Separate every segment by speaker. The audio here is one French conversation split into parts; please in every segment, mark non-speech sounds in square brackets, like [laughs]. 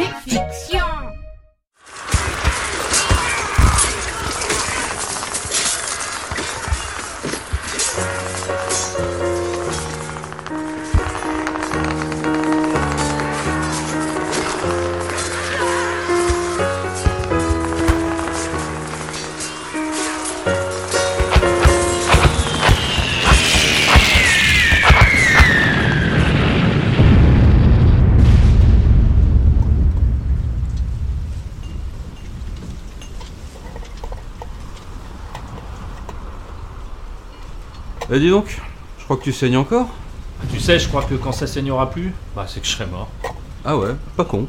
Speaker 1: Big Fiction
Speaker 2: Eh dis donc, je crois que tu saignes encore
Speaker 3: Tu sais, je crois que quand ça saignera plus, bah c'est que je serai mort.
Speaker 2: Ah ouais, pas con.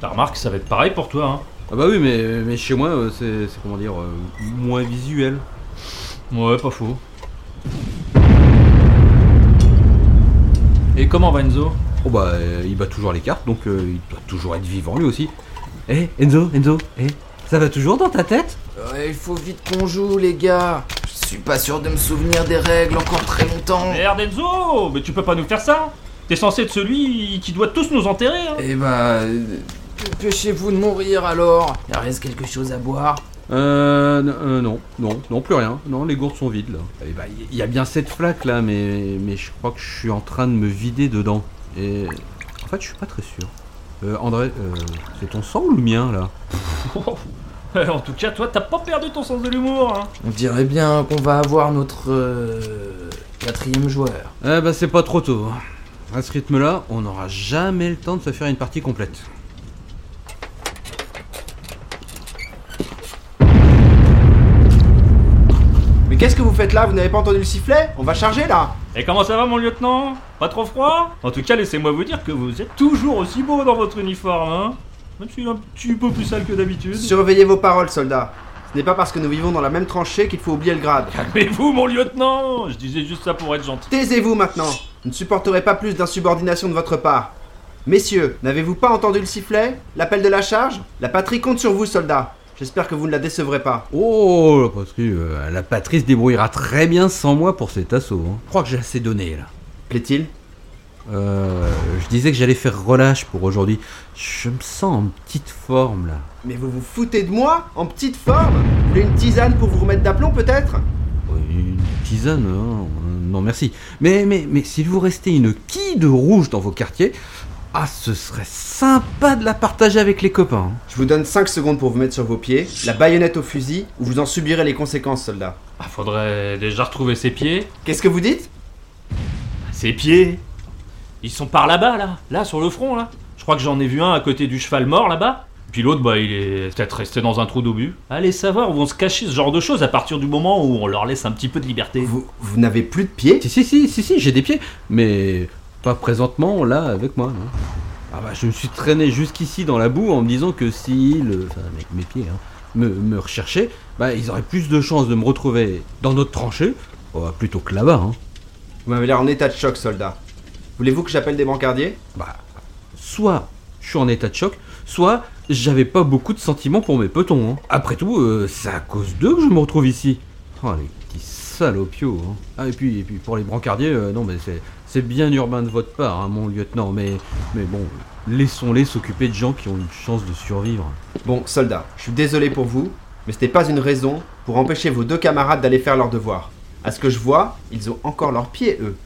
Speaker 3: T'as remarqué, ça va être pareil pour toi, hein
Speaker 2: Ah bah oui, mais, mais chez moi, euh, c'est c'est comment dire, euh, moins visuel.
Speaker 3: Ouais, pas faux. Et comment va Enzo?
Speaker 2: Oh bah, euh, il bat toujours les cartes, donc euh, il doit toujours être vivant lui aussi. Eh, Enzo, Enzo, eh, ça va toujours dans ta tête?
Speaker 4: Ouais, il faut vite qu'on joue, les gars. Je suis pas sûr de me souvenir des règles encore très longtemps.
Speaker 3: Merde Enzo Mais tu peux pas nous faire ça T'es censé être celui qui doit tous nous enterrer, hein
Speaker 4: Eh bah. Dépêchez-vous de mourir alors. Il reste quelque chose à boire.
Speaker 2: Euh, euh, non, non, non, plus rien. Non, les gourdes sont vides là. Eh bah, il y a bien cette flaque là, mais, mais je crois que je suis en train de me vider dedans. Et en fait, je suis pas très sûr. Euh, André, euh, c'est ton sang ou le mien là? [laughs] [laughs]
Speaker 3: En tout cas, toi, t'as pas perdu ton sens de l'humour, hein
Speaker 4: On dirait bien qu'on va avoir notre. euh, quatrième joueur.
Speaker 2: Eh bah, c'est pas trop tôt. hein. À ce rythme-là, on n'aura jamais le temps de se faire une partie complète.
Speaker 5: Mais qu'est-ce que vous faites là? Vous n'avez pas entendu le sifflet? On va charger là
Speaker 3: Et comment ça va, mon lieutenant? Pas trop froid? En tout cas, laissez-moi vous dire que vous êtes toujours aussi beau dans votre uniforme, hein Même s'il est un petit peu plus sale que d'habitude.
Speaker 5: Surveillez vos paroles, soldats. Ce n'est pas parce que nous vivons dans la même tranchée qu'il faut oublier le grade.
Speaker 3: Calmez-vous, mon lieutenant Je disais juste ça pour être gentil.
Speaker 5: Taisez-vous maintenant Je ne supporterai pas plus d'insubordination de votre part. Messieurs, n'avez-vous pas entendu le sifflet? L'appel de la charge? La patrie compte sur vous, soldats. J'espère que vous ne la décevrez pas.
Speaker 2: Oh, la patrie, euh, la patrie se débrouillera très bien sans moi pour cet assaut. hein. Je crois que j'ai assez donné là.
Speaker 5: Plaît-il?
Speaker 2: Euh, je disais que j'allais faire relâche pour aujourd'hui. Je me sens en petite forme là.
Speaker 5: Mais vous vous foutez de moi En petite forme Vous voulez une tisane pour vous remettre d'aplomb peut-être
Speaker 2: Oui, Une tisane, hein, euh, non merci. Mais, mais, mais s'il vous restait une quille de rouge dans vos quartiers, ah, ce serait sympa de la partager avec les copains. hein.
Speaker 5: Je vous donne 5 secondes pour vous mettre sur vos pieds, la baïonnette au fusil, ou vous en subirez les conséquences, soldats.
Speaker 3: Ah, faudrait déjà retrouver ses pieds.
Speaker 5: Qu'est-ce que vous dites?
Speaker 3: Ses pieds Ils sont par là-bas, là. Là, sur le front, là. Je crois que j'en ai vu un à côté du cheval mort, là-bas. Puis l'autre, bah, il est peut-être resté dans un trou d'obus. Allez savoir où vont se cacher ce genre de choses à partir du moment où on leur laisse un petit peu de liberté.
Speaker 5: Vous, vous n'avez plus de pieds?
Speaker 2: Si, si, si, si, si, j'ai des pieds, mais pas présentement là avec moi. non. Ah bah, je me suis traîné jusqu'ici dans la boue en me disant que si, le, enfin, avec mes pieds, hein, me, me recherchaient, bah, ils auraient plus de chances de me retrouver dans notre tranchée oh, plutôt que là-bas. Hein.
Speaker 5: Vous m'avez l'air en état de choc, soldat. Voulez-vous que j'appelle des brancardiers?
Speaker 2: Bah, soit je suis en état de choc, soit j'avais pas beaucoup de sentiments pour mes petons. hein. Après tout, euh, c'est à cause d'eux que je me retrouve ici. Oh, les petits salopios. hein. Ah, et puis, et puis pour les brancardiers, euh, non, mais c'est, c'est bien urbain de votre part, hein, mon lieutenant, mais, mais bon, laissons-les s'occuper de gens qui ont une chance de survivre.
Speaker 5: Bon, soldat, je suis désolé pour vous, mais ce n'est pas une raison pour empêcher vos deux camarades d'aller faire leur devoir. À ce que je vois, ils ont encore leurs pieds, eux.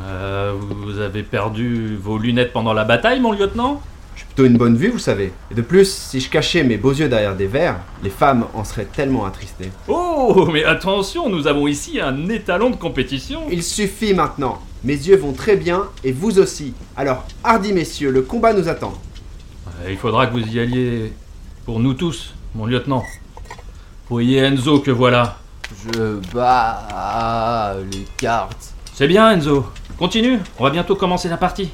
Speaker 3: Euh, vous avez perdu vos lunettes pendant la bataille, mon lieutenant?
Speaker 5: J'ai plutôt une bonne vue, vous savez. Et de plus, si je cachais mes beaux yeux derrière des verres, les femmes en seraient tellement attristées.
Speaker 3: Oh, mais attention, nous avons ici un étalon de compétition.
Speaker 5: Il suffit maintenant. Mes yeux vont très bien, et vous aussi. Alors, hardi messieurs, le combat nous attend.
Speaker 3: Euh, Il faudra que vous y alliez pour nous tous, mon lieutenant. Voyez Enzo que voilà.
Speaker 4: Je bats les cartes.
Speaker 3: C'est bien Enzo. Continue, on va bientôt commencer la partie.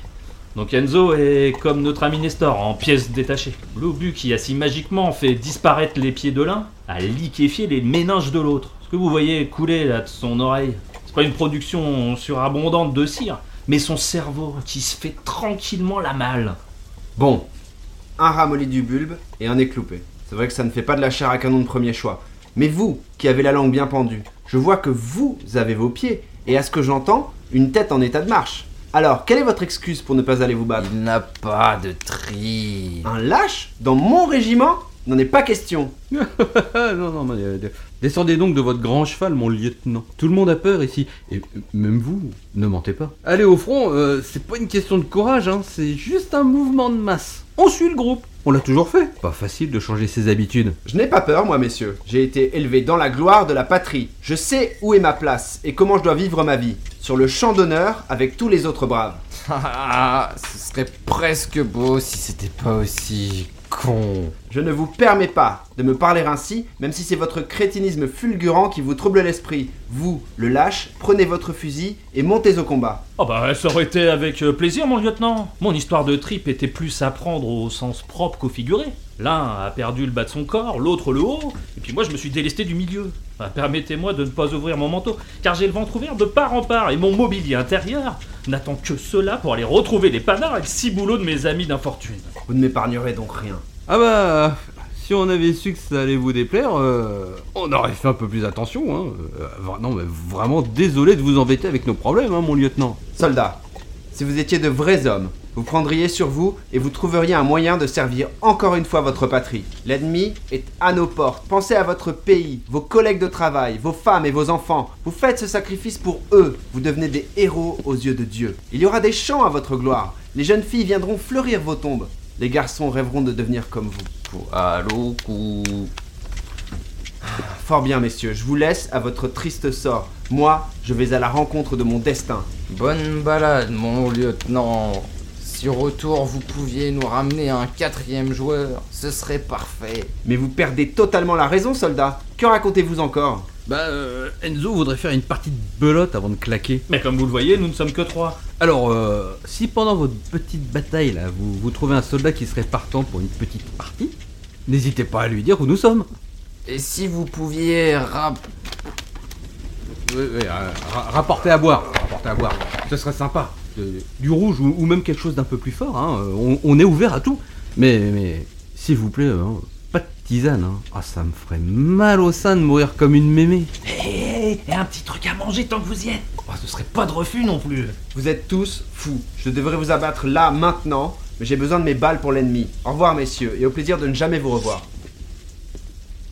Speaker 3: Donc Enzo est comme notre ami Nestor, en pièces détachées. L'obus qui a si magiquement fait disparaître les pieds de l'un, a liquéfié les méninges de l'autre. Ce que vous voyez couler là de son oreille, c'est pas une production surabondante de cire, mais son cerveau qui se fait tranquillement la malle.
Speaker 5: Bon, un ramolli du bulbe et un écloupé. C'est vrai que ça ne fait pas de la chair à canon de premier choix. Mais vous, qui avez la langue bien pendue, je vois que vous avez vos pieds, et à ce que j'entends, une tête en état de marche. Alors, quelle est votre excuse pour ne pas aller vous battre?
Speaker 4: Il n'a pas de tri.
Speaker 5: Un lâche Dans mon régiment N'en est pas question. [laughs]
Speaker 2: Non, non, mais, euh, descendez donc de votre grand cheval, mon lieutenant. Tout le monde a peur ici. Et euh, même vous, ne mentez pas. Aller au front, euh, c'est pas une question de courage, hein, c'est juste un mouvement de masse. On suit le groupe. On l'a toujours fait. Pas facile de changer ses habitudes.
Speaker 5: Je n'ai pas peur, moi, messieurs. J'ai été élevé dans la gloire de la patrie. Je sais où est ma place et comment je dois vivre ma vie. Sur le champ d'honneur avec tous les autres braves. [laughs]
Speaker 4: Ah, ce serait presque beau si c'était pas aussi con.
Speaker 5: Je ne vous permets pas de me parler ainsi, même si c'est votre crétinisme fulgurant qui vous trouble l'esprit. Vous, le lâche, prenez votre fusil et montez au combat.
Speaker 3: Oh bah ça aurait été avec euh, plaisir mon lieutenant. Mon histoire de trip était plus à prendre au sens propre qu'au figuré. L'un a perdu le bas de son corps, l'autre le haut, et puis moi je me suis délesté du milieu. Enfin, Permettez-moi de ne pas ouvrir mon manteau, car j'ai le ventre ouvert de part en part, et mon mobilier intérieur n'attend que cela pour aller retrouver les panards et le ciboulot de mes amis d'infortune.
Speaker 5: Vous ne m'épargnerez donc rien.
Speaker 2: Ah bah, si on avait su que ça allait vous déplaire, euh, on aurait fait un peu plus attention. Hein. Euh, non, mais vraiment désolé de vous embêter avec nos problèmes, hein, mon lieutenant.
Speaker 5: Soldats, si vous étiez de vrais hommes, vous prendriez sur vous et vous trouveriez un moyen de servir encore une fois votre patrie. L'ennemi est à nos portes. Pensez à votre pays, vos collègues de travail, vos femmes et vos enfants. Vous faites ce sacrifice pour eux. Vous devenez des héros aux yeux de Dieu. Il y aura des chants à votre gloire. Les jeunes filles viendront fleurir vos tombes. Les garçons rêveront de devenir comme vous.
Speaker 4: Allô, coup.
Speaker 5: Fort bien, messieurs, je vous laisse à votre triste sort. Moi, je vais à la rencontre de mon destin.
Speaker 4: Bonne balade, mon lieutenant. Si au retour vous pouviez nous ramener un quatrième joueur, ce serait parfait.
Speaker 5: Mais vous perdez totalement la raison, soldats. Que racontez-vous encore?
Speaker 2: Bah, euh, Enzo voudrait faire une partie de belote avant de claquer.
Speaker 3: Mais comme vous le voyez, nous ne sommes que trois.
Speaker 2: Alors, euh, si pendant votre petite bataille, là, vous, vous trouvez un soldat qui serait partant pour une petite partie, n'hésitez pas à lui dire où nous sommes.
Speaker 4: Et si vous pouviez rap...
Speaker 2: Euh, ra- rapportez à boire, rapportez à boire. Ce serait sympa. De- du rouge ou, ou même quelque chose d'un peu plus fort. Hein. On, on est ouvert à tout. Mais, mais s'il vous plaît, hein, pas de tisane. Hein. Ah, ça me ferait mal au sein de mourir comme une mémé.
Speaker 3: Hé, et un petit truc à manger tant que vous y êtes. Oh, ce serait pas de refus non plus.
Speaker 5: Vous êtes tous fous. Je devrais vous abattre là, maintenant, mais j'ai besoin de mes balles pour l'ennemi. Au revoir, messieurs, et au plaisir de ne jamais vous revoir.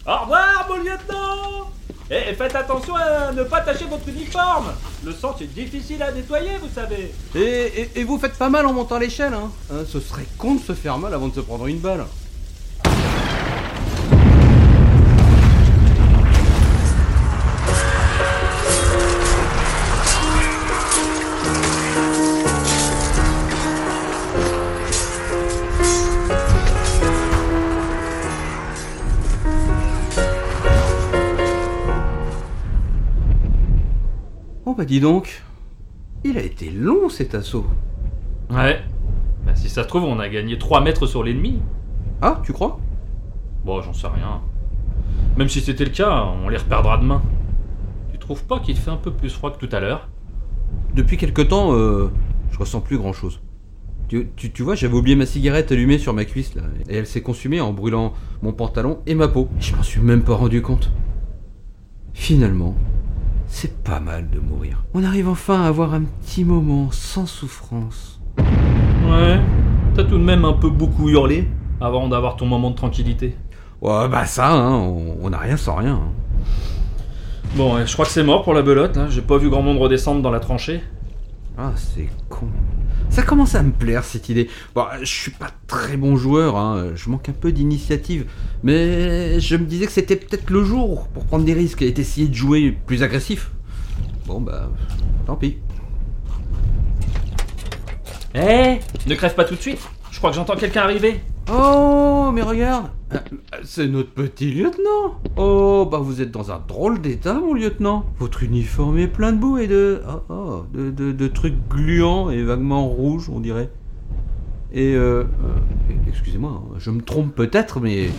Speaker 3: Au revoir, mon lieutenant Et faites attention à ne pas tacher votre uniforme Le sang, c'est difficile à nettoyer, vous savez
Speaker 2: Et, et- et vous faites pas mal en montant l'échelle. Hein. Hein, ce serait con de se faire mal avant de se prendre une balle. Bah dis donc, il a été long cet assaut.
Speaker 3: Ouais. Bah, si ça se trouve, on a gagné 3 mètres sur l'ennemi.
Speaker 2: Ah, tu crois?
Speaker 3: Bon, j'en sais rien. Même si c'était le cas, on les reperdra demain. Tu trouves pas qu'il fait un peu plus froid que tout à l'heure?
Speaker 2: Depuis quelque temps, euh, je ressens plus grand chose. Tu, tu- tu vois, j'avais oublié ma cigarette allumée sur ma cuisse là, et elle s'est consumée en brûlant mon pantalon et ma peau. Et je m'en suis même pas rendu compte. Finalement, c'est pas mal de mourir. On arrive enfin à avoir un petit moment sans souffrance.
Speaker 3: Ouais. T'as tout de même un peu beaucoup hurlé avant d'avoir ton moment de tranquillité.
Speaker 2: Ouais, bah ça, hein, on n'a rien sans rien. hein.
Speaker 3: Bon, je crois que c'est mort pour la belote. hein. J'ai pas vu grand monde redescendre dans la tranchée.
Speaker 2: Ah, c'est con. Ça commence à me plaire cette idée. Bon, je suis pas très bon joueur, hein, je manque un peu d'initiative, mais je me disais que c'était peut-être le jour pour prendre des risques et essayer de jouer plus agressif. Bon bah, tant pis.
Speaker 3: Eh Ne crève pas tout de suite Je crois que j'entends quelqu'un arriver.
Speaker 2: Oh, mais regarde, euh, c'est notre petit lieutenant. Oh, bah vous êtes dans un drôle d'état, mon lieutenant. Votre uniforme est plein de boue et de, oh, oh, de, de- trucs gluants et vaguement rouges, on dirait. Et euh, euh, excusez-moi, je me trompe peut-être, mais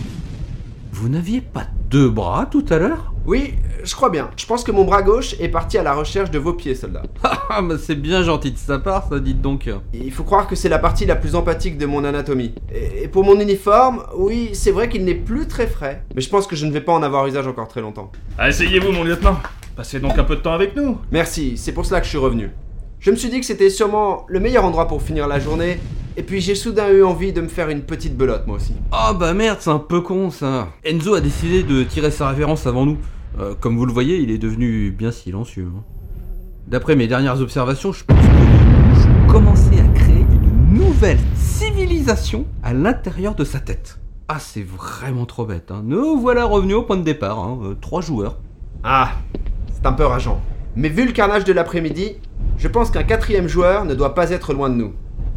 Speaker 2: vous n'aviez pas deux bras tout à l'heure
Speaker 5: Oui, je crois bien. Je pense que mon bras gauche est parti à la recherche de vos pieds, soldats. [laughs]
Speaker 2: Ah, bah c'est bien gentil de sa part, ça, dites donc.
Speaker 5: Il faut croire que c'est la partie la plus empathique de mon anatomie. Et et pour mon uniforme, oui, c'est vrai qu'il n'est plus très frais. Mais je pense que je ne vais pas en avoir usage encore très longtemps.
Speaker 3: Asseyez-vous, mon lieutenant. Passez donc un peu de temps avec nous.
Speaker 5: Merci, c'est pour cela que je suis revenu. Je me suis dit que c'était sûrement le meilleur endroit pour finir la journée, et puis j'ai soudain eu envie de me faire une petite belote moi aussi.
Speaker 2: Ah bah merde, c'est un peu con ça. Enzo a décidé de tirer sa révérence avant nous. Euh, comme vous le voyez, il est devenu bien silencieux. hein. D'après mes dernières observations, je pense que vous commencez à créer une nouvelle civilisation à l'intérieur de sa tête. Ah, c'est vraiment trop bête. Hein. Nous voilà revenus au point de départ. Hein. euh, trois joueurs.
Speaker 5: Ah, c'est un peu rageant. Mais vu le carnage de l'après-midi, je pense qu'un quatrième joueur ne doit pas être loin de nous.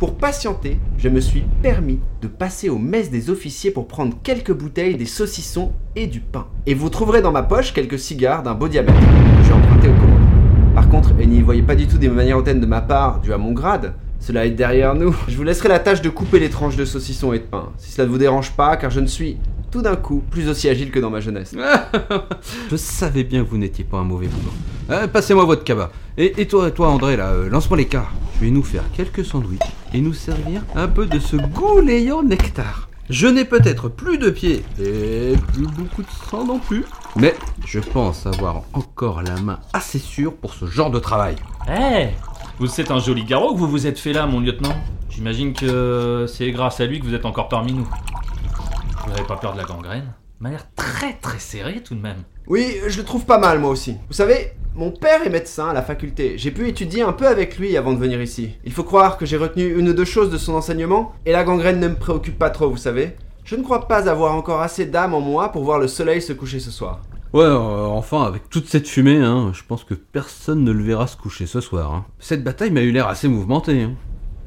Speaker 5: Pour patienter, je me suis permis de passer aux messes des officiers pour prendre quelques bouteilles, des saucissons et du pain. Et vous trouverez dans ma poche quelques cigares d'un beau diamètre que j'ai emprunté au commandant. Par contre, et n'y voyez pas du tout des manières hautaines de ma part, dû à mon grade, cela est derrière nous. Je vous laisserai la tâche de couper les tranches de saucissons et de pain, si cela ne vous dérange pas, car je ne suis tout d'un coup plus aussi agile que dans ma jeunesse. [laughs]
Speaker 2: Je savais bien que vous n'étiez pas un mauvais boulot. Euh, Passez-moi votre cabas. Et, et toi, toi André, là, euh, lance-moi les cartes. Je vais nous faire quelques sandwichs et nous servir un peu de ce gouléant nectar. Je n'ai peut-être plus de pieds et plus beaucoup de sang non plus, mais je pense avoir encore la main assez sûre pour ce genre de travail.
Speaker 3: Eh Vous êtes un joli garrot que vous vous êtes fait là, mon lieutenant. J'imagine que c'est grâce à lui que vous êtes encore parmi nous. Vous n'avez pas peur de la gangrène Il m'a l'air très très serré tout de même.
Speaker 5: Oui, je le trouve pas mal moi aussi. Vous savez, mon père est médecin à la faculté. J'ai pu étudier un peu avec lui avant de venir ici. Il faut croire que j'ai retenu une ou deux choses de son enseignement, et la gangrène ne me préoccupe pas trop, vous savez. Je ne crois pas avoir encore assez d'âme en moi pour voir le soleil se coucher ce soir.
Speaker 2: Ouais, euh, enfin, avec toute cette fumée, hein, je pense que personne ne le verra se coucher ce soir. hein. Cette bataille m'a eu l'air assez mouvementée. hein.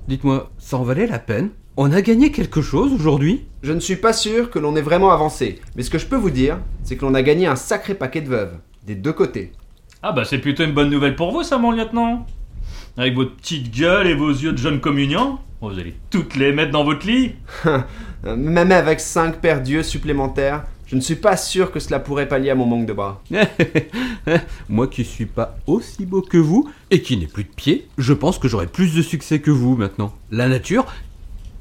Speaker 2: Dites-moi, ça en valait la peine? On a gagné quelque chose aujourd'hui?
Speaker 5: Je ne suis pas sûr que l'on ait vraiment avancé, mais ce que je peux vous dire, c'est que l'on a gagné un sacré paquet de veuves, des deux côtés.
Speaker 3: Ah bah c'est plutôt une bonne nouvelle pour vous ça, mon lieutenant. Avec votre petite gueule et vos yeux de jeune communiant, vous allez toutes les mettre dans votre lit. [laughs]
Speaker 5: Euh, Même avec 5 paires d'yeux supplémentaires, je ne suis pas sûr que cela pourrait pallier à mon manque de bras. [laughs]
Speaker 2: Moi qui suis pas aussi beau que vous et qui n'ai plus de pieds, je pense que j'aurai plus de succès que vous maintenant. La nature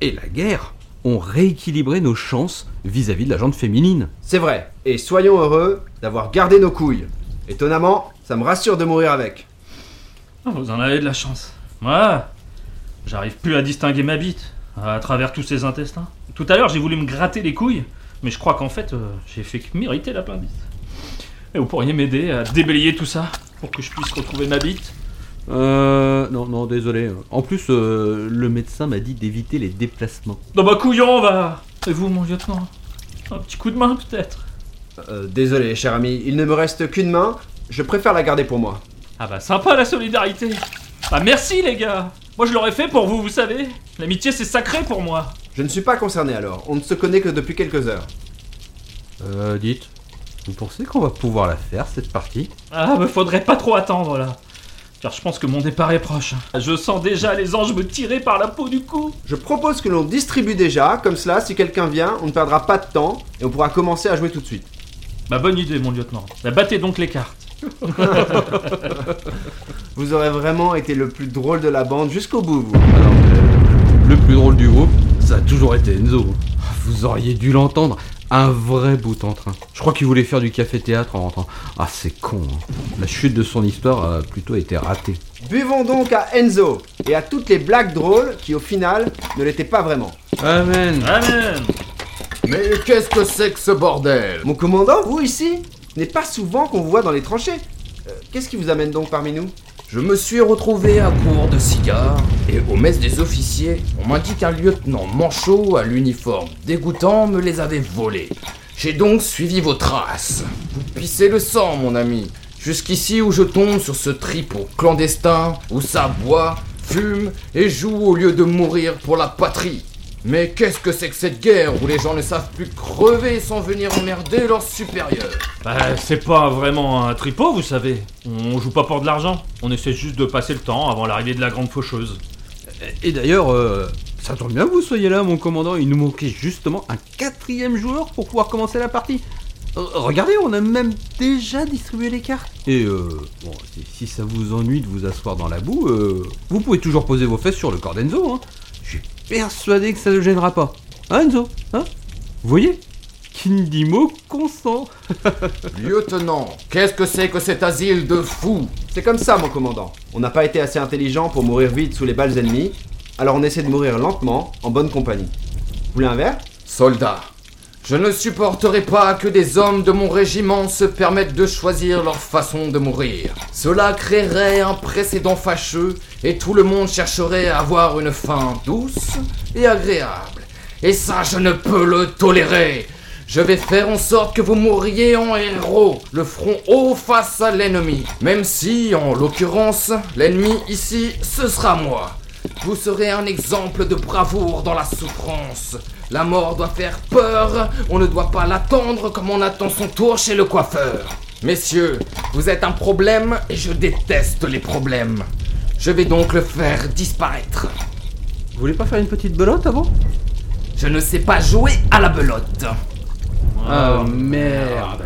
Speaker 2: et la guerre ont rééquilibré nos chances vis-à-vis de la jante féminine.
Speaker 5: C'est vrai, et soyons heureux d'avoir gardé nos couilles. Étonnamment, ça me rassure de mourir avec.
Speaker 3: Ah, Vous en avez de la chance. Moi, j'arrive plus à distinguer ma bite à travers tous ces intestins. Tout à l'heure, j'ai voulu me gratter les couilles, mais je crois qu'en fait, euh, j'ai fait que m'irriter l'appendice. Et vous pourriez m'aider à déblayer tout ça pour que je puisse retrouver ma bite
Speaker 2: Euh, non, non, désolé. En plus, euh, le médecin m'a dit d'éviter les déplacements.
Speaker 3: Dans ma couillon, va. Et vous, mon lieutenant? Un petit coup de main, peut-être?
Speaker 5: Euh, désolé, cher ami, il ne me reste qu'une main, je préfère la garder pour moi.
Speaker 3: Ah bah sympa la solidarité. Ah merci les gars. Moi je l'aurais fait pour vous, vous savez. L'amitié c'est sacré pour moi.
Speaker 5: Je ne suis pas concerné alors, on ne se connaît que depuis quelques heures.
Speaker 2: Euh, dites, vous pensez qu'on va pouvoir la faire cette partie?
Speaker 3: Ah bah faudrait pas trop attendre là Car je pense que mon départ est proche. hein. Je sens déjà les anges me tirer par la peau du cou
Speaker 5: Je propose que l'on distribue déjà, comme cela, si quelqu'un vient, on ne perdra pas de temps et on pourra commencer à jouer tout de suite.
Speaker 3: Bah bonne idée mon lieutenant. Bah, battez donc les cartes. [laughs]
Speaker 5: Vous aurez vraiment été le plus drôle de la bande jusqu'au bout, vous.
Speaker 2: Alors, euh, le plus drôle du groupe, ça a toujours été Enzo. Vous auriez dû l'entendre, un vrai bout en train. Je crois qu'il voulait faire du café-théâtre en rentrant. Ah, c'est con. hein. La chute de son histoire a plutôt été ratée.
Speaker 5: Buvons donc à Enzo et à toutes les blagues drôles qui, au final, ne l'étaient pas vraiment.
Speaker 2: Amen.
Speaker 3: Amen
Speaker 4: Mais qu'est-ce que c'est que ce bordel?
Speaker 5: Mon commandant, vous ici Ce n'est pas souvent qu'on vous voit dans les tranchées. Euh, Qu'est-ce qui vous amène donc parmi nous?
Speaker 4: Je me suis retrouvé à court de cigares et aux messes des officiers, on m'a dit qu'un lieutenant manchot à l'uniforme dégoûtant me les avait volés. J'ai donc suivi vos traces. Vous pissez le sang, mon ami. Jusqu'ici où je tombe sur ce tripot clandestin où ça boit, fume et joue au lieu de mourir pour la patrie. Mais qu'est-ce que c'est que cette guerre où les gens ne savent plus crever sans venir emmerder leurs supérieurs
Speaker 3: Bah c'est pas vraiment un tripot vous savez. On joue pas pour de l'argent. On essaie juste de passer le temps avant l'arrivée de la grande faucheuse.
Speaker 2: Et d'ailleurs, euh, ça tombe bien que vous soyez là, mon commandant. Il nous manquait justement un quatrième joueur pour pouvoir commencer la partie. Euh, regardez, on a même déjà distribué les cartes. Et euh, bon, si, si ça vous ennuie de vous asseoir dans la boue, euh, vous pouvez toujours poser vos fesses sur le corps d'Enzo. Hein. Je suis persuadé que ça ne gênera pas. Hein, Enzo Hein Vous voyez qui ne dit mot consent. [laughs]
Speaker 4: Lieutenant, qu'est-ce que c'est que cet asile de fous
Speaker 5: C'est comme ça, mon commandant. On n'a pas été assez intelligent pour mourir vite sous les balles ennemies, alors on essaie de mourir lentement, en bonne compagnie. Vous voulez un verre?
Speaker 4: Soldats, je ne supporterai pas que des hommes de mon régiment se permettent de choisir leur façon de mourir. Cela créerait un précédent fâcheux et tout le monde chercherait à avoir une fin douce et agréable. Et ça, je ne peux le tolérer. Je vais faire en sorte que vous mouriez en héros, le front haut face à l'ennemi. Même si, en l'occurrence, l'ennemi ici, ce sera moi. Vous serez un exemple de bravoure dans la souffrance. La mort doit faire peur, on ne doit pas l'attendre comme on attend son tour chez le coiffeur. Messieurs, vous êtes un problème et je déteste les problèmes. Je vais donc le faire disparaître.
Speaker 2: Vous voulez pas faire une petite belote avant?
Speaker 4: Je ne sais pas jouer à la belote.
Speaker 2: Ah merde.